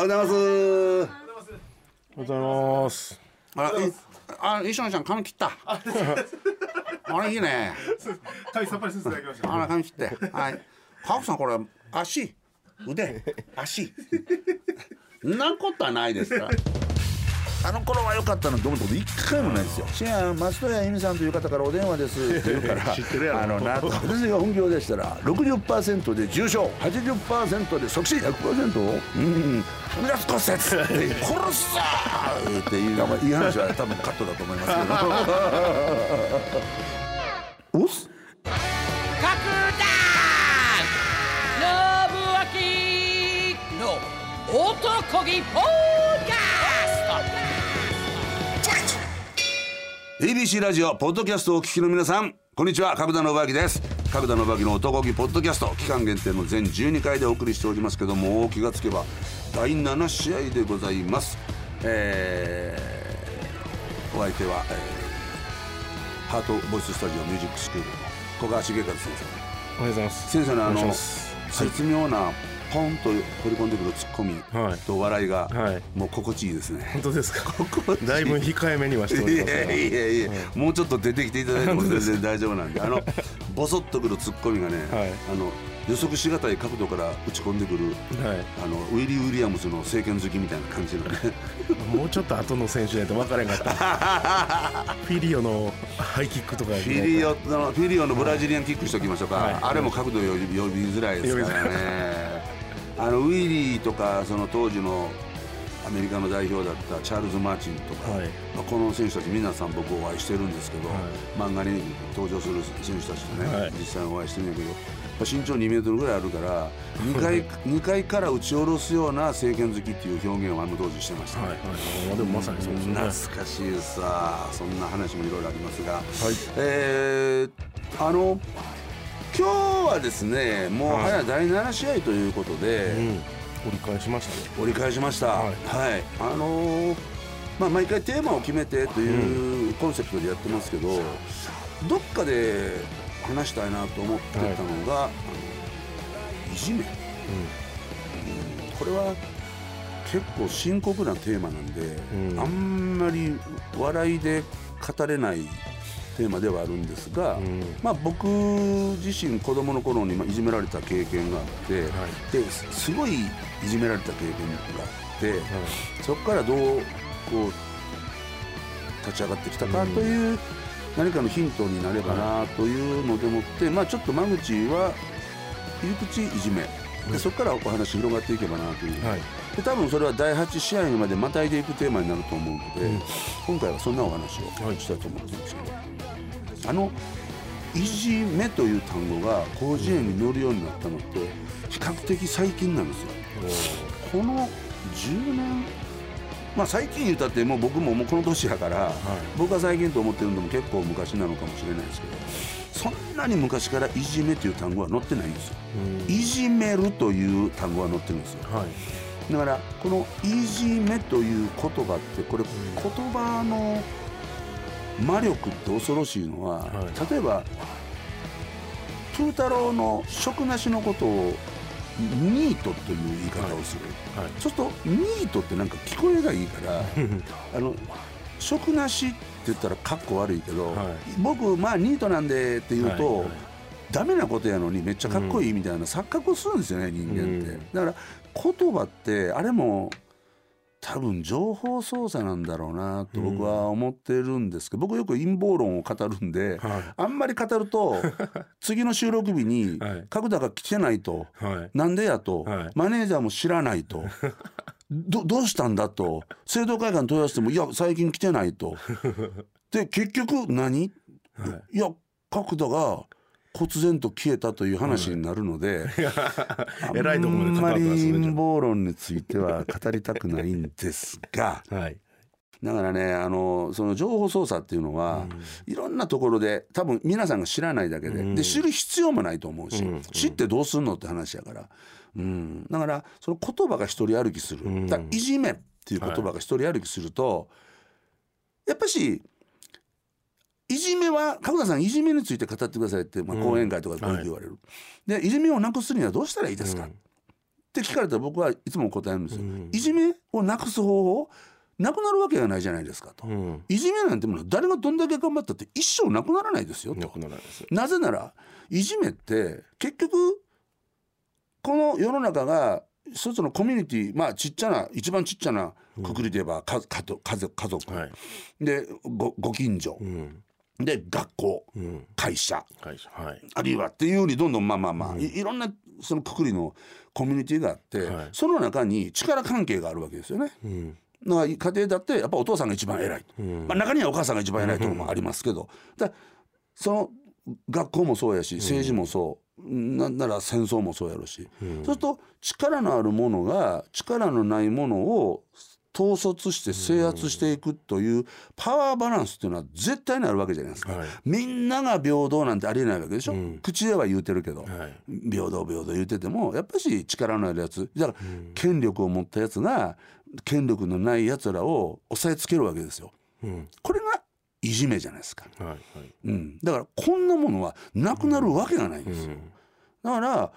ありがとうございます。ありがとうございますあいあ石野ちゃん髪切った。あれいいね。はいさっぱりさせていただきました。あら髪切って。はい。川さんこれ足？腕？足？んなことはないですからあの頃は良かったのと思ったこと一回もないですよ「シェア松任谷由実さんという方からお電話です」って言うから知ってるやろあのな 私が本業でしたら60%で重症80%で即死100%うん離脱骨折。殺すぞっていうまあいい話は多分カットだと思いますけど。おっす。角田信明の男気ポッキ ABC ラジオポッドキャストをお聞きの皆さんこんにちは。角田信明です。角田信明の男気ポッドキャスト期間限定の全12回でお送りしておりますけども気がつけば第7試合でございます。えー、お相手は、えー、ハートボイススタジオミュージックスクールの古賀重和先おはようございます。生先生のあの絶妙なポンと掘り込んでくるツッコミはい。と笑いが、はい。もう心地いいですね。本当ですか？心地いい。だいぶ控えめにはしておいりますがやいやいや、もうちょっと出てきていただいても全然 大丈夫なんであのボソッとくるツッコミがね、はい。あの予測しがたい角度から打ち込んでくるはい。あのウィリー・ウィリアムスの政権好きみたいな感じのね。もうちょっと後の選手じゃないと分からへんかった。フィリオのハイキックとかフィリオのフィリオのブラジリアンキックしておきましょうか、はい。あれも角度呼び呼びづらいですからねあのウィリーとかその当時のアメリカの代表だったチャールズ・マーチンとか、はい。まあ、この選手たち皆さん僕お会いしてるんですけど、はい。漫画に登場する選手たちとね、はい。実際にお会いしてるんやけど身長2メートルぐらいあるから2階 ,2 階から打ち下ろすような政権好きっていう表現をあの当時してましたね、はいはい。でもまさにそうですね。懐かしいさそんな話もいろいろありますが、はい。えーあの今日はですねもうはい。早第7試合ということで、うん。折り返しましたね。折り返しました。は、はい。いあのーまあ毎回テーマを決めてというコンセプトでやってますけど、どっかで話したいなと思ってたのが、あのいじめ、これは結構深刻なテーマなんで、うん。あんまり笑いで語れないテーマではあるんですが、うん。まあ、僕自身子供の頃にまあいじめられた経験があって、はい。ですすごいいじめられた経験があって、そこからどうこう立ち上がってきたかという、何かのヒントになればなというのでもって、まあ、ちょっと間口は入り口いじめ。でそこからお話広がっていけばなという、はい。で多分それは第8試合までまたいでいくテーマになると思うので、うん。今回はそんなお話をしたいと思ってるんですけど、あのいじめという単語が広辞苑に載るようになったのって比較的最近なんですよ。この10年まあ最近言ったってもう僕ももうこの年やから、僕が最近と思ってるのも結構昔なのかもしれないですけどそんなに昔からいじめという単語は載ってないんですよ。うんいじめるという単語は載ってるんですよ。はいだからこの「いじめ」という言葉ってこれ言葉の魔力って恐ろしいのは、はい。例えばプー太郎の食なしのことをニートという言い方をする、はい。そうするとニートってなんか聞こえがいいから あの食なしって言ったらかっこ悪いけど、はい。僕まあニートなんでって言うと、はいはい。ダメなことやのにめっちゃかっこいいみたいな錯覚をするんですよね、人間って、うん。だから言葉ってあれも多分情報操作なんだろうなと僕は思ってるんですけど、僕よく陰謀論を語るんで、はい。あんまり語ると 次の収録日にはい。角田が来てないと、はい。なんでやと、はい。マネージャーも知らないと どどうしたんだと生徒会館問い合わせてもいや最近来てないと。で結局何、い、や角田が忽然と消えたという話になるので、えらいとこまであんまり陰謀論については語りたくないんですがはいだからねあのその情報操作っていうのは、いろんなところで多分皆さんが知らないだけで,、うんで知る必要もないと思うし、うん知ってどうすんのって話やから、うん、だからその言葉が一人歩きする、だいじめっていう言葉が一人歩きすると、やっぱしいじめは角田さんいじめについて語ってくださいって、まあ、うん。講演会とかでこう言われる、でいじめをなくすにはどうしたらいいですか、うん。って聞かれたら僕はいつも答えるんですよ、いじめをなくす方法なくなるわけがないじゃないですかと、うん。いじめなんてものは誰がどんだけ頑張ったって一生なくならないですよと。なぜならいじめって結局この世の中が一つのコミュニティまあちっちゃな一番ちっちゃなくくりで言えば、か家族家族家族、はい。でごご近所、うんで学校うん。会社。会社はい。あるいはっていうようにどんどんまあまあまあ、いいろんなそのくくりのコミュニティがあって、はい。その中に力関係があるわけですよね。うん。だから家庭だってやっぱお父さんが一番偉い、まあ、中にはお母さんが一番偉いところもありますけど、だその学校もそうやし政治もそう、なんなら戦争もそうやろし、そうすると力のあるものが力のないものを統率して制圧していくというパワーバランスっていうのは絶対にあるわけじゃないですか、はい。みんなが平等なんてありえないわけでしょ、口では言うてるけど、はい。平等平等言うててもやっぱし力のあるやつだから権力を持ったやつが権力のないやつらを押さえつけるわけですよ。うん。これがいじめじゃないですか、はいはい。うん、だからこんなものはなくなるわけがないんですよ。うん。だから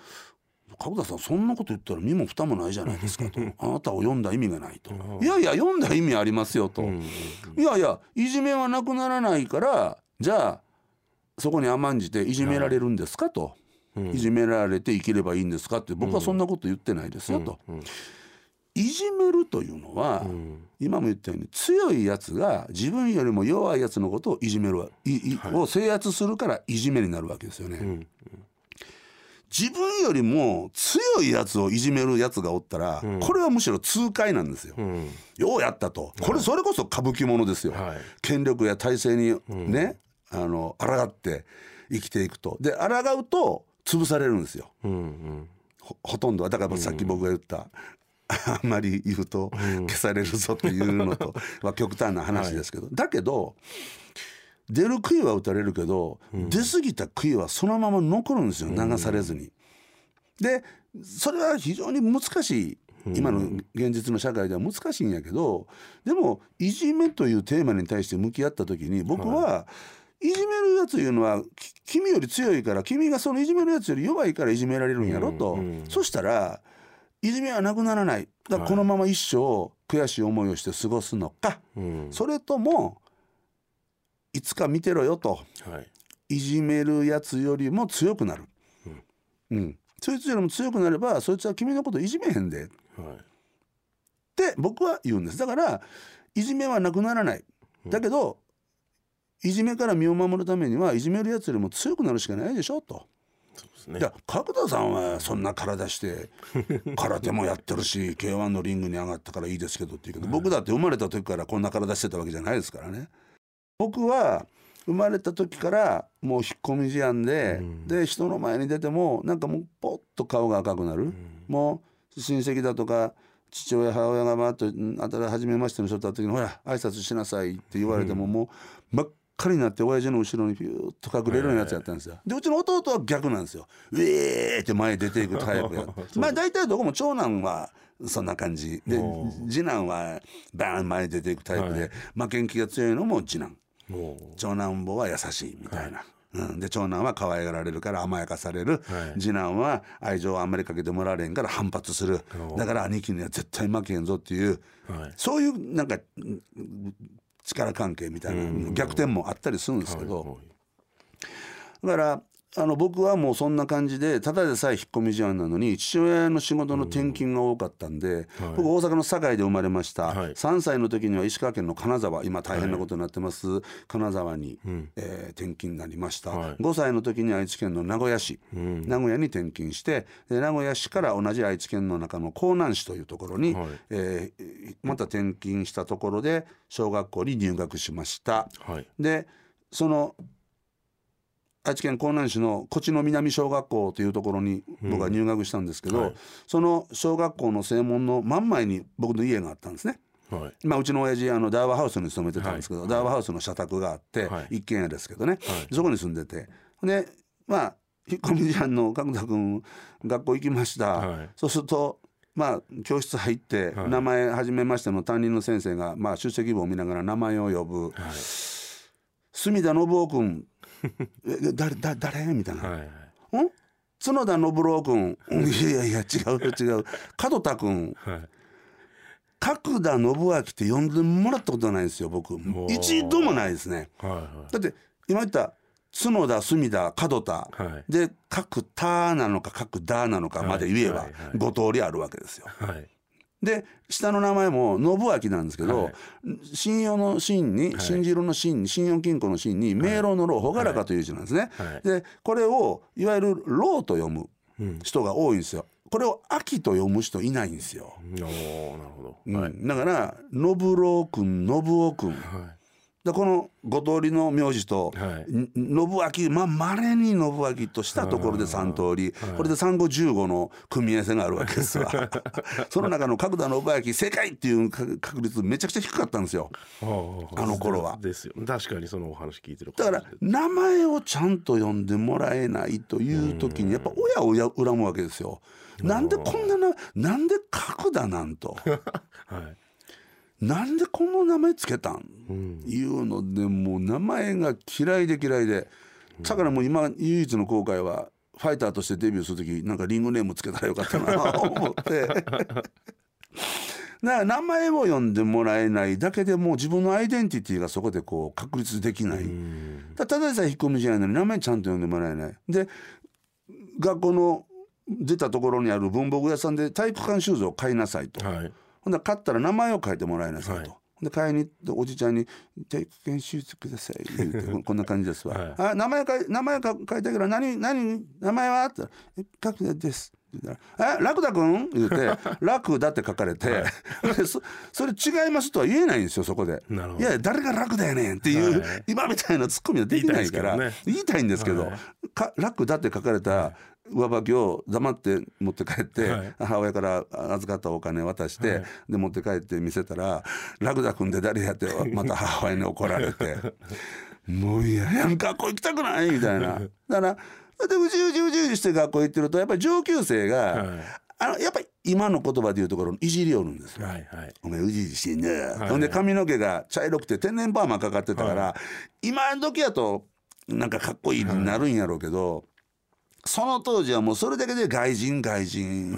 角田さんそんなこと言ったら身も蓋もないじゃないですかと。あなたを読んだ意味がないと。いやいや読んだ意味ありますよと、うんいやいやいじめはなくならないからじゃあそこに甘んじていじめられるんですかと、いじめられて生きればいいんですかって僕はそんなこと言ってないですよと、いじめるというのは、今も言ったように強いやつが自分よりも弱いやつのことをいじめるわいいを制圧するからいじめになるわけですよね。自分よりも強いやつをいじめるやつがおったら、これはむしろ痛快なんですよ。うん。ようやったと。これそれこそ歌舞伎ものですよ、はい。権力や体制にね、あの抗って生きていくと。で抗うと潰されるんですよ。うんうん。ほほとんどは。だからさっき僕が言った、あんまり言うと消されるぞっていうのと は極端な話ですけど、だけど出る杭は打たれるけど、出過ぎた杭はそのまま残るんですよ流されずに。でそれは非常に難しい。今の現実の社会では難しいんやけどでもいじめというテーマに対して向き合った時に僕は、い。じめるやついうのはき君より強いから君がそのいじめるやつより弱いからいじめられるんやろと、そしたらいじめはなくならない。だからこのまま一生悔しい思いをして過ごすのか、うん。それともいつか見てろよとはい。いじめるやつよりも強くなる、うん。そいつよりも強くなればそいつは君のこといじめへんで。っはい。て僕は言うんです。だからいじめはなくならない。だけど、いじめから身を守るためにはいじめるやつよりも強くなるしかないでしょと。そうですね。いや角田さんはそんな体して 空手もやってるし k 1のリングに上がったからいいですけどって言うけど僕だって生まれた時からこんな体してたわけじゃないですからね。僕は生まれた時からもう引っ込み思案で、で人の前に出てもなんかもうポッと顔が赤くなる、もう親戚だとか父親母親がバーッとうん「あたら初めましての人と会った時にほら挨拶しなさい」って言われても、もう真っ赤になって親父の後ろにピューッと隠れるようなやつやったんですよ。でうちの弟は逆なんですよ。ウェーって前に出ていくタイプや。まあ大体どこも長男はそんな感じ。でお次男はバーン前に出ていくタイプで、はい。負けん気が強いのも次男。も長男坊は優しいみたいな。うん、で長男は可愛がられるから甘やかされる、はい。次男は愛情をあんまりかけてもらわれんから反発する。おだから兄貴には絶対負けへんぞっていううはい。そういうなんかうん力関係みたいな逆転もあったりするんですけど、はい。だからあの僕はもうそんな感じでただでさえ引っ込み思案なのに父親の仕事の転勤が多かったんで、僕大阪の堺で生まれました、はい。3歳の時には石川県の金沢今大変なことになってます、金沢に、えー転勤になりました、はい。5歳の時に愛知県の名古屋市、名古屋に転勤してで名古屋市から同じ愛知県の中の江南市というところに、はい。えーまた転勤したところで小学校に入学しました。はい。でその愛知県江南市のこちの南小学校というところに僕は入学したんですけど、はい。その小学校の正門の真ん前に僕の家があったんですね。はい。まあ、うちの親父あのダーワハウスに勤めてたんですけど、ダーワハウスの社宅があって、はい。一軒家ですけどね、はい。そこに住んでて。でまあ引っ込み思案の角田君学校行きました、はい。そうするとまあ教室入って、はい。名前初めましての担任の先生が、まあ、出席簿を見ながら名前を呼ぶ。はい。隅田信夫君 え誰だ誰？みたいな、はいはい。ん？角田信郎君。うんいやいや違う違う。門田君。はい。角田信明って呼んでもらったことないんですよ僕。ー。一度もないですね。はいはだって今言った角田隅田門田、はい。で各「田」なのか各「田」なのかまで言えばはいはいはい5通りあるわけですよ。いはいで下の名前も信明なんですけど、はい。信用の信に、はい。信じるの信に信用金庫の信に明朗の朗朗らかという字なんですね。はい。でこれをいわゆる朗と読むうん。人が多いんですよ。これを秋と読む人いないんですよ。なるほど、うん。はい。だから信郎君信夫君。はいでこの五通りの名字と、はい。ん信明まあまれに信明としたところで3通り、これで三五十五の組み合わせがあるわけですわ。その中の角田信明正解っていう確確率めちゃくちゃ低かったんですよ。あの頃は。ですよ。確かにそのお話聞いてるだから名前をちゃんと呼んでもらえないという時にやっぱ親をや恨むわけですよ。なんでこんなななんで角田なんと？はいなんでこの名前つけたん？うん。いうのでもう名前が嫌いで嫌いで。だからもう今唯一の後悔はファイターとしてデビューする時なんかリングネームつけたらよかったなと 思って。だから名前を呼んでもらえないだけでもう自分のアイデンティティがそこでこう確立できない。だただでさえ引っ込み思案なのに名前ちゃんと呼んでもらえない。で学校の出たところにある文房具屋さんで体育館シューズを買いなさいと。はいほんなら買ったら名前を書いてもらいなさいと。はいで買いに行っておじちゃんに「体育研修室ください」言うてこ こんな感じですわ。はいあ名前名前か書いたけど何何名前は?」って言ったら「え角田です」って言ったら「えラクダ君?」言うて「ラクダ」って書かれて、でそそれ違いますとは言えないんですよそこで。なるほどいや誰がラクダやねんっていう、はい今みたいなツッコミはできないから言いたいんですけどはいかラクダって書かれた上履きを黙って持って帰って、はい母親から預かったお金渡して、はいで持って帰って見せたら「ラクダ君で誰や?」ってまた母親に怒られて「もう嫌やん学校行きたくない」みたいな。だからでうじうじうじうじして学校行ってるとやっぱり上級生が、はいあのやっぱり今の言葉でいうところのいじりよるんですよ。はいはいお前うじうじしてんね、いほんで髪の毛が茶色くて天然パーマかかってたから、今時やとなんかかっこいいになるんやろうけど、その当時はもうそれだけで外人外人、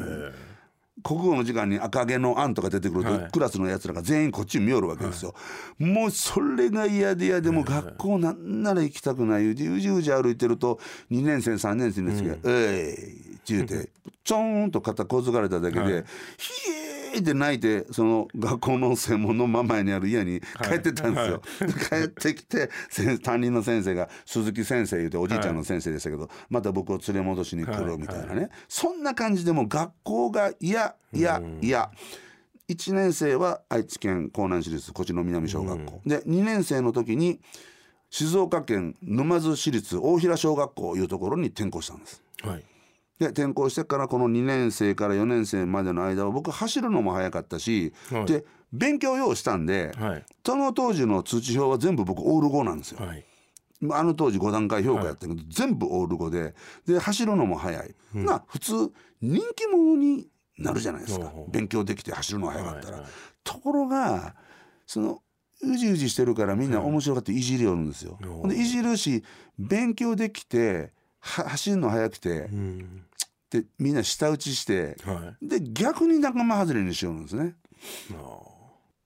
国語の時間に赤毛の「あん」とか出てくると、はい。クラスのやつらが全員こっち見よるわけですよ、もうそれが嫌で嫌でもう学校なんなら行きたくない。うじうじうじ歩いてると2年生3年生ですけど「えい」って言うて ちょーんと肩こづかれただけではい「ひえー」って泣いてその学校の専門のママにある家に帰ってったんですよ。で帰ってきて先担任の先生が鈴木先生言うておじいちゃんの先生でしたけど、また僕を連れ戻しに来るみたいなね、そんな感じでもう学校が嫌嫌嫌。1年生は愛知県江南市立こちの南小学校、で2年生の時に静岡県沼津市立大平小学校いうところに転校したんです。はいで転校してからこの2年生から4年生までの間は僕走るのも早かったし、はい。で勉強用したんで、はい。その当時の通知表は全部僕オール5なんですよ。はい。あの当時5段階評価やったけど、全部オール5でで走るのも早い、まあ普通人気者になるじゃないですか、ほうほう。勉強できて走るのが早かったら、はいはい。ところがそのうじうじしてるからみんな面白がっていじりよるんですよ、でいじるし勉強できては走るの早くて、うん。でみんな舌打ちしてはい。で逆に仲間外れにしよるんですね。あ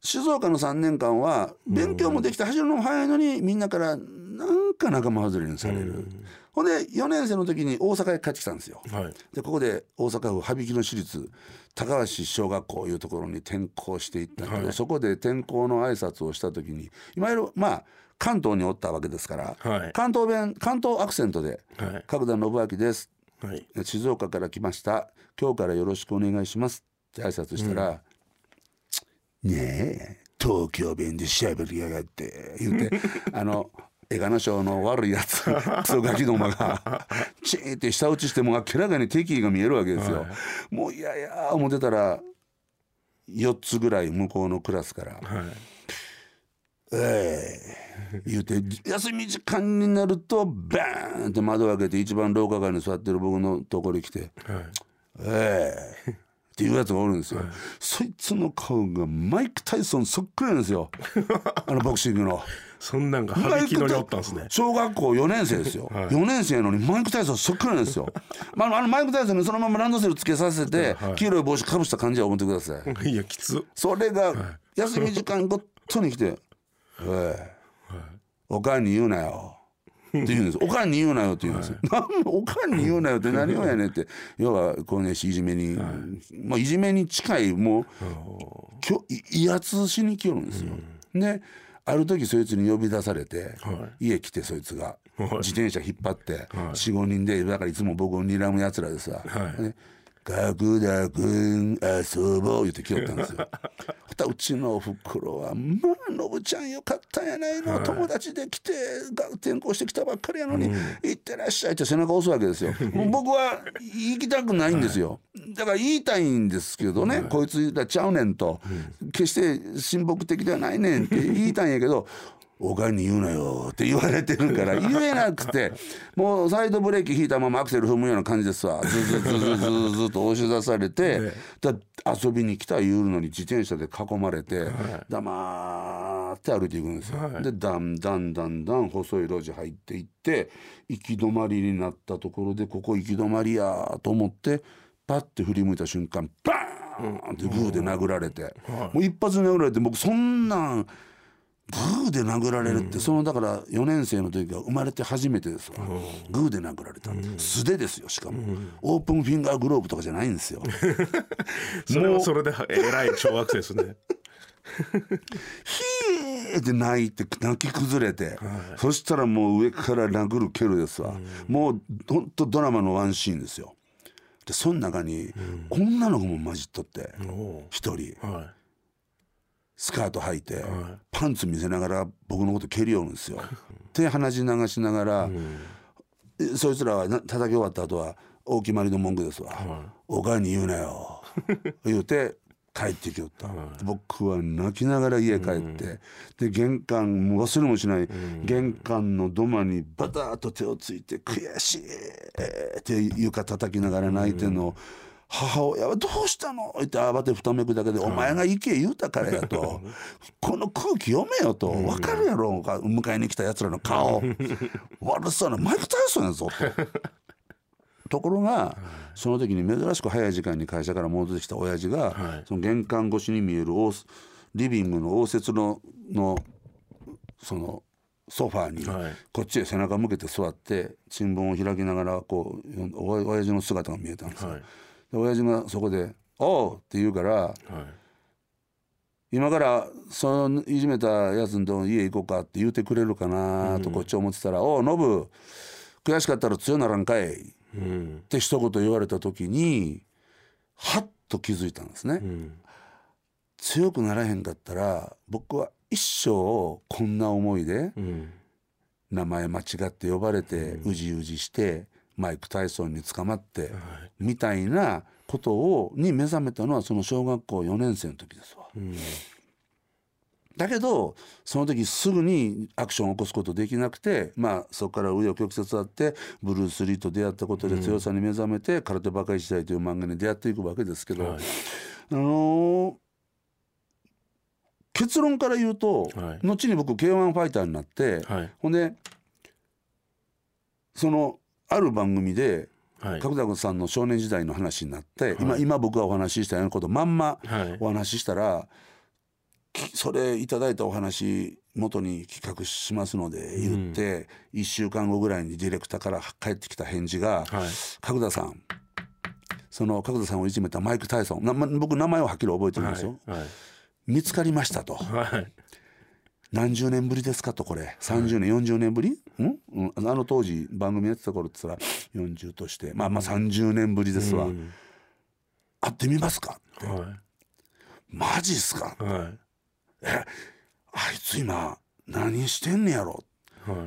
静岡の3年間は勉強もできて走るのも早いのにみんなからなんか仲間外れにされる、ほんで4年生の時に大阪へ帰ってきたんですよ。ーはい。でここで大阪府羽曳野市立高橋小学校いうところに転校していったけど、はい。そこで転校の挨拶をした時にいわゆるまあ関東におったわけですから、はい。関東弁関東アクセントではい「角田信明です」はい。静岡から来ました。今日からよろしくお願いします。って挨拶したら「ねえ東京弁でしゃべりやがって」言うて あの絵画の賞の悪いやつ クソガキどもがチーンって舌打ちしても明らかに敵意が見えるわけですよ。もういやいや思ってたら4つぐらい向こうのクラスからはい「ええ言うて休み時間になるとバーンって窓を開けて一番廊下側に座ってる僕のところに来てはい「ええっていうやつがおるんですよ、そいつの顔がマイク・タイソンそっくりなんですよ。あのボクシングの。そんなんが羽きのにおったんですね小学校4年生ですよ、はい。4年生やのにマイク・タイソンそっくりなんですよ、まあ、あのマイク・タイソンにそのままランドセルつけさせて、はい。黄色い帽子かぶした感じは思ってください、いやきつ。それが休み時間ごっとに来て 「おい。おかんに言うなよ」って言うんです「おかんに言うなよ」って言うんですよ「なんおかんに言うなよ」って何をやねんって。要はこうねいじめに、まあ、いじめに近いもうきょい威圧しに来よるんですよ。である時そいつに呼び出されて、は家来てそいつが、はい。自転車引っ張って、45人でだからいつも僕を睨むやつらでさ「はい。ね角田君遊ぼう」言って来よったんですよ。ほ たうちのおふくろは「まあノブちゃんよかったんやないの、友達で来てが転校してきたばっかりやのに、行ってらっしゃい」って背中押すわけですよ。僕は行きたくないんですよ。だから言いたいんですけどね、こいつらちゃうねんと、決して親睦的ではないねんって言いたいんやけど。おかんに言うなよって言われてるから 言えなくてもうサイドブレーキ引いたままアクセル踏むような感じですわずずずずずずと押し出されてだ遊びに来た言うのに自転車で囲まれて黙って歩いていくんですよ。でだんだんだんだん細い路地入っていって行き止まりになったところでここ行き止まりやと思ってパッて振り向いた瞬間バーンってグーで殴られて、もう一発で殴られて僕そんなんグーで殴られるって、そのだから4年生の時が生まれて初めてですわ、グーで殴られた、素手ですよしかも、オープンフィンガーグローブとかじゃないんですよ。それはそれでえらい小学生ですね。ヒーって泣いて泣き崩れて、そしたらもう上から殴る蹴るですわ、もうほんとドラマのワンシーンですよ。でその中に女の子も混じっとってお一人。おはスカート履いて、パンツ見せながら僕のこと蹴りよるんですよ。手鼻血流しながら、えそいつらはな叩き終わった後は大決まりの文句ですわ。おかんに言うなよ。言うて帰ってきよった、僕は泣きながら家帰って、で玄関もう忘れもしない、玄関の土間にバターッと手をついて悔しいって床叩きながら泣いてんのを母親は「どうしたの?」って慌てふためくだけで「お前が行け言うたからや」と「この空気読めよ」と「分かるやろ？か迎えに来たやつらの顔悪そうなマイク・タイソンやぞ」と。ところがその時に珍しく早い時間に会社から戻ってきた親父が、はい。その玄関越しに見える応リビングの応接ののそのソファーに、はい。こっちへ背中向けて座って新聞を開きながらこう親父の姿が見えたんですよ。はいで親父がそこで「おう!」って言うからはい。今からそのいじめたやつのとこ家行こうかって言うてくれるかなとこっち思ってたら「おうノブ悔しかったら強ならんかい」っうん。て一言言われた時にはっと気づいたんですね。うん。強くならへんかったら僕は一生こんな思いでうん。名前間違って呼ばれてうじうじしてマイク・タイソンに捕まってみたいなことをに目覚めたのはその小学校4年生の時ですわ。うん。だけどその時すぐにアクションを起こすことできなくてまあそこから紆余曲折あってブルース・リーと出会ったことで強さに目覚めて「空手バカ一代」という漫画に出会っていくわけですけど、はい。あのー結論から言うと、はい。後に僕 k 1ファイターになって、はい。ほんでそのある番組ではい。角田さんの少年時代の話になって、今今僕がお話ししたようなことまんまはい。お話ししたら、きそれいただいたお話元に企画しますので言って、1週間後ぐらいにディレクターから返ってきた返事がはい「角田さんその角田さんをいじめたマイク・タイソン僕名前をはっきり覚えてるんですよ、はい。見つかりましたと。はい何十年ぶりですかとこれ。30年、40年ぶり、うん？うん、あの当時番組やってた頃って言ったら40として。まあまあ30年ぶりですわ、うん。会ってみますか？はマジっすか？いはい。あいつ今何してんねやろ？はい。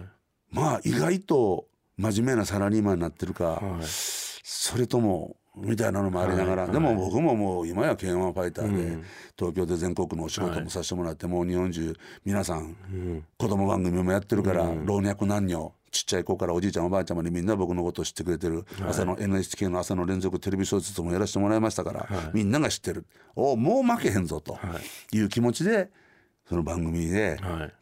まあ意外と真面目なサラリーマンになってるか、はい。それともみたいなのもありながら、はいでも僕ももう今や k 1ファイターで、うん。東京で全国のお仕事もさせてもらって、もう日本中皆さんうん。子供番組もやってるから、老若男女ちっちゃい子からおじいちゃんおばあちゃんまでみんな僕のことを知ってくれてる、朝の NHK の朝の連続テレビ小説もやらせてもらいましたから、みんなが知ってる。おもう負けへんぞとい。う気持ちでその番組で、はい。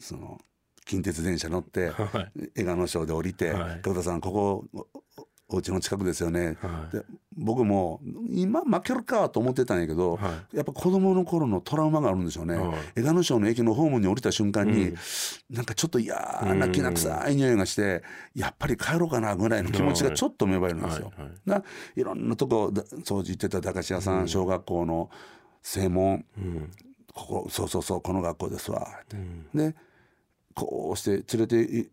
その近鉄電車乗って、はい。江賀野省で降りてはい「角田さんここおお家の近くですよね」はい。で僕も今負けるかと思ってたんやけど、はやっぱ子供の頃のトラウマがあるんでしょうね、はい。江賀野省の駅のホームに降りた瞬間に、なんかちょっと嫌なきな臭い匂いがしてやっぱり帰ろうかなぐらいの気持ちがちょっと芽生えるんですよ。はいろんなとこだ掃除行ってた駄菓子屋さん、小学校の正門。うん。ここそうそうそうこの学校ですわ。って、ん。でこうして連れてい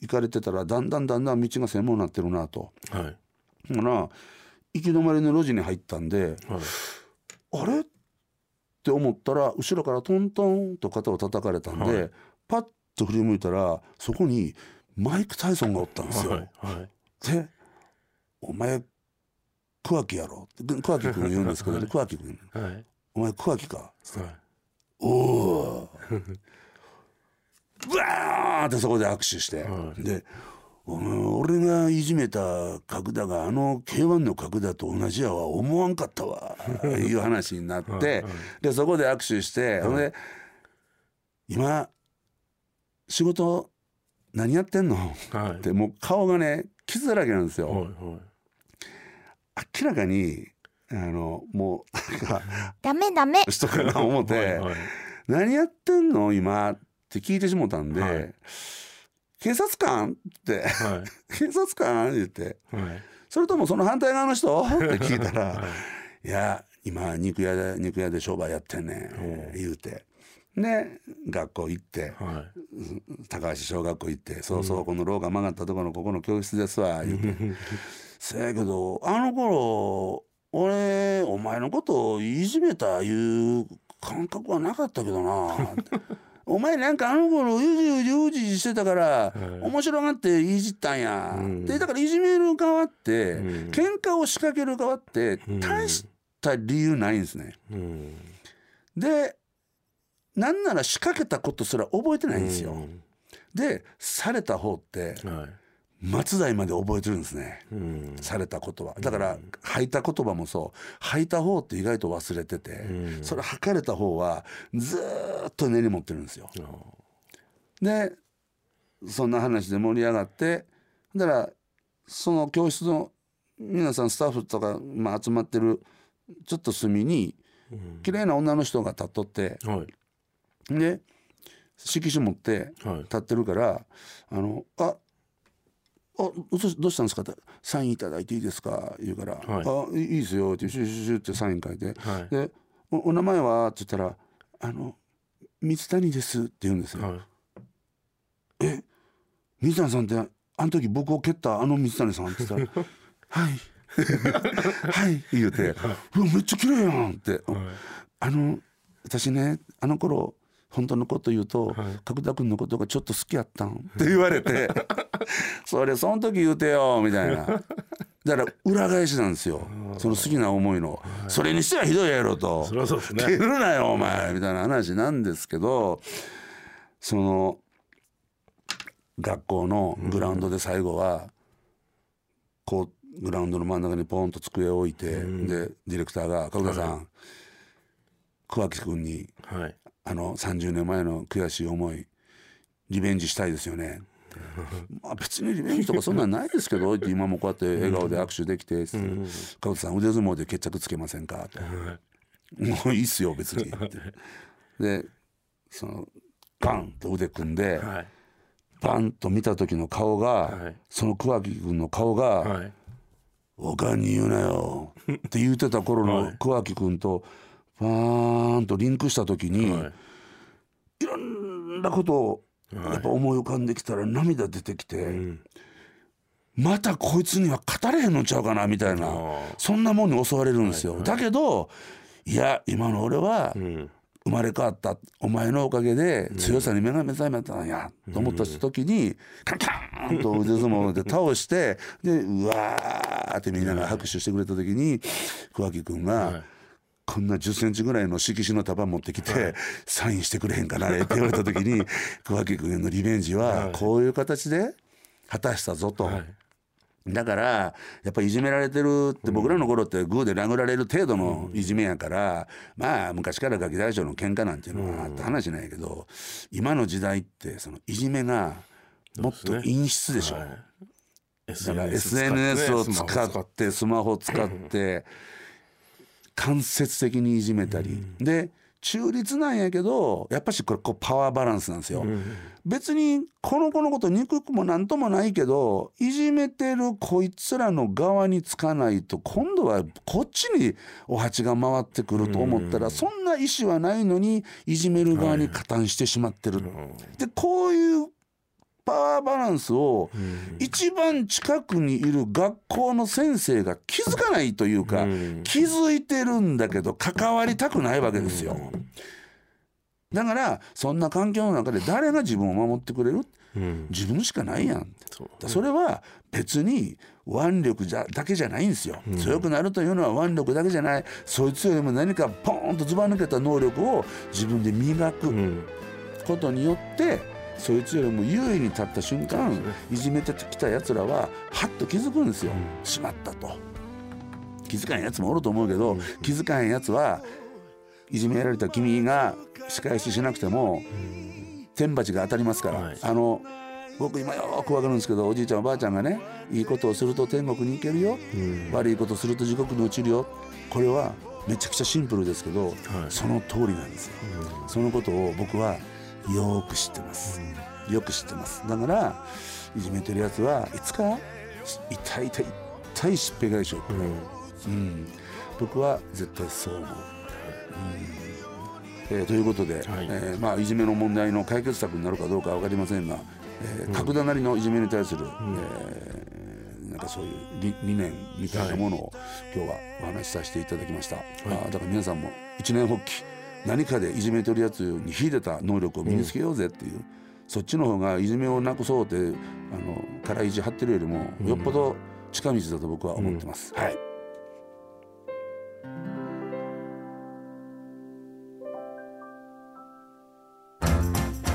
行かれてたらだんだんだんだん道が専門になってるなと。はい。ほな行き止まりの路地に入ったんではい。あれ？って思ったら後ろからトントンと肩を叩かれたんで、はい。パッと振り向いたらそこにマイク・タイソンがおったんですよ。はいはい。で「お前桑木やろ」って桑木君言うんですけど、ね、桑木君。はい「お前桑木か」はい。おお うわーってそこで握手して、はい。で俺がいじめた角田があの K1 の角田と同じやわ。思わんかったわ。いう話になって、はいはい。でそこで握手して、ほんで今仕事何やってんの？はい。ってもう顔がね傷だらけなんですよ。はいはい。明らかにあのもうなんかダメダメ。人かな思って。はいはい。何やってんの？今。って聞いてしもたんで、はい。警察官っては 警察官って言ってそれともその反対側の人？って聞いたら、、はい。や今肉屋で肉屋で商売やってんねん言うて。で学校行っては高橋小学校行って「そうそうこの廊下曲がったところのここの教室ですわ」言うて。せやけどあの頃俺お前のことをいじめたいう感覚はなかったけどなお前なんかあの頃うじうじうじしてたから、い面白がっていじったんや、うん。でだからいじめる側って、うん。喧嘩を仕掛ける側ってん。大した理由ないんですね。いうん。でなんなら仕掛けたことすら覚えてないんですよ。うん。でされた方ってはい末代まで覚えてるんですね。うん。されたことは。だから吐いた言葉もそう。吐いた方って意外と忘れてて、うん。それ吐かれた方はずーっと根に持ってるんですよ。あ。でそんな話で盛り上がってだからその教室の皆さんスタッフとか、まあ、集まってるちょっと隅にうん。綺麗な女の人が立っとってはい。で色紙持ってはい。立ってるから「あのああどうしたんですか?」って「サインいただいていいですか?」言うから「はい。あいいですよ」ってシュシュシュってサイン書いて。はい。でお「お名前は?」って言ったら「あの水谷です」って言うんですよ。はい。え？水谷さんってあの時僕を蹴ったあの水谷さん？って言ったら「はい」はい。言うて「うわめっちゃ綺麗やん」って。はい。あの私ねあの頃本当のこと言うと、はい。角田君のことがちょっと好きやったんって言われて それその時言うてよみたいな。だから裏返しなんですよ。その好きな思いの、それにしてはひどいやろと。うですね。蹴るなよお前みたいな話なんですけどその学校のグラウンドで最後はこうグラウンドの真ん中にポンと机を置いて、でディレクターが「角田さん、桑木君にはいあの30年前の悔しい思いリベンジしたいですよね」まあ別にリベンジとかそんなんないですけど 今もこうやって笑顔で握手できて「角田さん腕相撲で決着つけませんか?」と。もういいっすよ別に。ってでそのバンと腕組んで、はい。バンと見た時の顔が、はい。その桑木君の顔がはい「おかんに言うなよ」って言ってた頃の桑木君とバーンとリンクした時に、はい。いろんなことをやっぱ思い浮かんできたら涙出てきて、うん。またこいつには語れへんのちゃうかなみたいなあそんなもんに襲われるんですよ。だけどいや今の俺はうん。生まれ変わったお前のおかげで強さに目が目覚めたんやと思った時にカンカーンと腕相撲で倒してでうわーってみんなが拍手してくれた時に桑木君はい。がこんな1 0ンチぐらいの色紙の束持ってきてサインしてくれへんかなって言われた時に 桑木君へのリベンジはこういう形で果たしたぞと、はい。だからやっぱりいじめられてるって僕らの頃ってグーで殴られる程度のいじめやから、まあ昔からガキ大将の喧嘩なんていうのはあった話なんやけど今の時代ってそのいじめがもっと陰湿でしょ。はい。だから SNS を使って。スマホ使って間接的にいじめたり、で中立なんやけどやっぱしこれこうパワーバランスなんですよ、別にこの子のこと憎くもなんともないけどいじめてるこいつらの側につかないと今度はこっちにお鉢が回ってくると思ったら、そんな意思はないのにいじめる側に加担してしまってる、でこういうパワーバランスを一番近くにいる学校の先生が気づかないというか、気づいてるんだけど関わりたくないわけですよ。だからそんな環境の中で誰が自分を守ってくれる？うん。自分しかないやん。それは別に腕力じゃだけじゃないんですよ、強くなるというのは腕力だけじゃない。そいつよりも何かポーンとずば抜けた能力を自分で磨くうん。ことによってそいつよりも優位に立った瞬間、いじめてきたやつらははっと気づくんですよ、しまったと。気づかんやつもおると思うけど、気づかんやつはいじめられた君が仕返ししなくても、天罰が当たりますから、はい。あの僕今よくわかるんですけどおじいちゃんおばあちゃんがねいいことをすると天国に行けるよ、悪いことをすると地獄に落ちるよ。これはめちゃくちゃシンプルですけど、その通りなんですよ、そのことを僕はよく知ってます、よく知ってます。だからいじめてるやつはいつか痛い痛い痛いしっぺ返しを食らう、うん。僕は絶対そう思う、うん。えーということで、はい。えーまあ、いじめの問題の解決策になるかどうかは分かりませんが、えー格田なりのいじめに対する、えーなんかそういう理理念みたいなものを、今日はお話しさせていただきました、あーだから皆さんも一年発起何かでいじめてるやつに秀でた能力を身につけようぜっていう、そっちの方がいじめをなくそうってあのからいじ張ってるよりもよっぽど近道だと僕は思ってます。はい。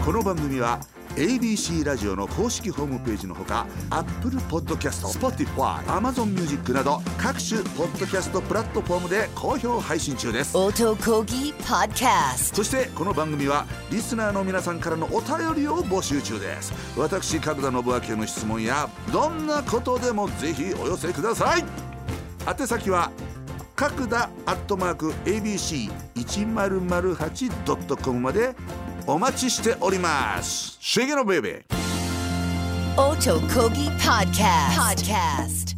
この番組は ABC ラジオの公式ホームページのほか Apple Podcast、Spotify、Amazon Music など各種ポッドキャストプラットフォームで好評配信中です。音こぎ Podcast そしてこの番組はリスナーの皆さんからのお便りを募集中です。私角田信明への質問やどんなことでもぜひお寄せください。宛先は角田アットマーク ABC1008.com までお待ちしております。シェゲロベイベー音こぎ Podcast Podcast